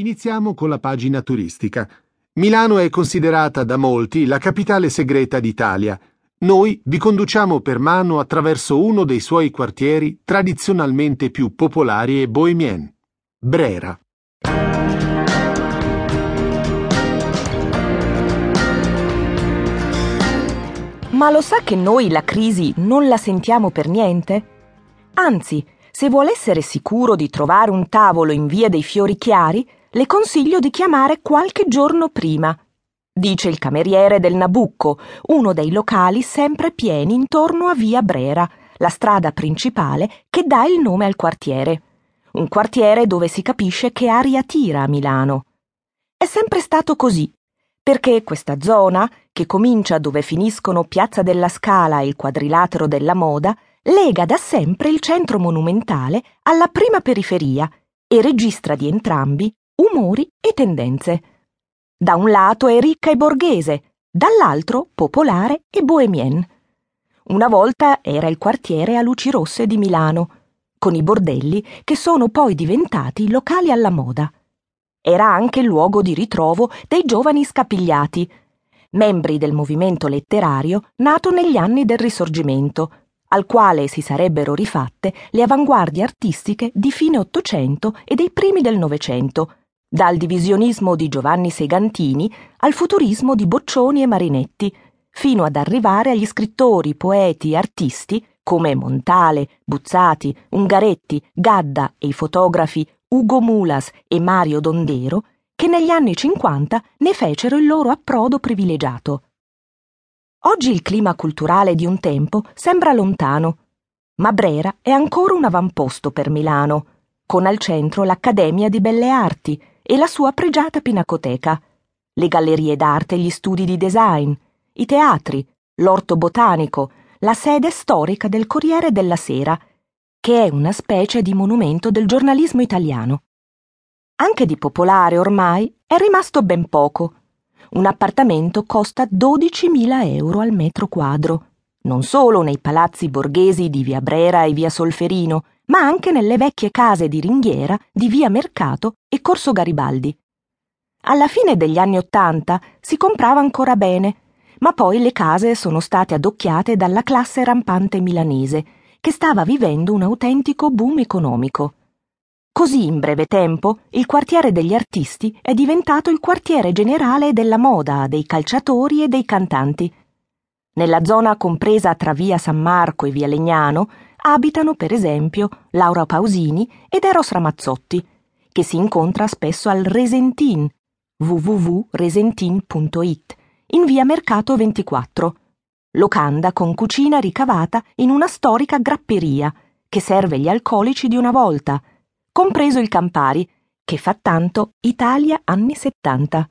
Iniziamo con la pagina turistica. Milano è considerata da molti la capitale segreta d'Italia. Noi vi conduciamo per mano attraverso uno dei suoi quartieri tradizionalmente più popolari e bohemien, Brera. Ma lo sa che noi la crisi non la sentiamo per niente? Anzi, se vuole essere sicuro di trovare un tavolo in via dei fiori chiari, le consiglio di chiamare qualche giorno prima. Dice il cameriere del Nabucco, uno dei locali sempre pieni intorno a via Brera, la strada principale che dà il nome al quartiere. Un quartiere dove si capisce che aria tira a Milano. È sempre stato così, perché questa zona, che comincia dove finiscono Piazza della Scala e il quadrilatero della Moda, lega da sempre il centro monumentale alla prima periferia e registra di entrambi umori e tendenze. Da un lato è ricca e borghese, dall'altro popolare e bohemien. Una volta era il quartiere a luci rosse di Milano, con i bordelli che sono poi diventati locali alla moda. Era anche il luogo di ritrovo dei giovani scapigliati, membri del movimento letterario nato negli anni del Risorgimento, al quale si sarebbero rifatte le avanguardie artistiche di fine Ottocento e dei primi del Novecento, dal divisionismo di Giovanni Segantini al futurismo di Boccioni e Marinetti, fino ad arrivare agli scrittori, poeti e artisti come Montale, Buzzati, Ungaretti, Gadda e i fotografi Ugo Mulas e Mario Dondero, che negli anni 50 ne fecero il loro approdo privilegiato. Oggi il clima culturale di un tempo sembra lontano, ma Brera è ancora un avamposto per Milano, con al centro l'Accademia di Belle Arti, e la sua pregiata pinacoteca, le gallerie d'arte e gli studi di design, i teatri, l'orto botanico, la sede storica del Corriere della Sera, che è una specie di monumento del giornalismo italiano. Anche di popolare ormai è rimasto ben poco. Un appartamento costa 12.000 euro al metro quadro, non solo nei palazzi borghesi di via Brera e via Solferino, ma anche nelle vecchie case di ringhiera di via Mercato e Corso Garibaldi. Alla fine degli anni Ottanta si comprava ancora bene, ma poi le case sono state adocchiate dalla classe rampante milanese, che stava vivendo un autentico boom economico. Così in breve tempo il quartiere degli artisti è diventato il quartiere generale della moda, dei calciatori e dei cantanti. Nella zona compresa tra via San Marco e via Legnano abitano per esempio Laura Pausini ed Eros Ramazzotti, che si incontra spesso al Resentin, www.resentin.it, in via Mercato 24, locanda con cucina ricavata in una storica grapperia che serve gli alcolici di una volta, compreso il Campari, che fa tanto Italia anni 70.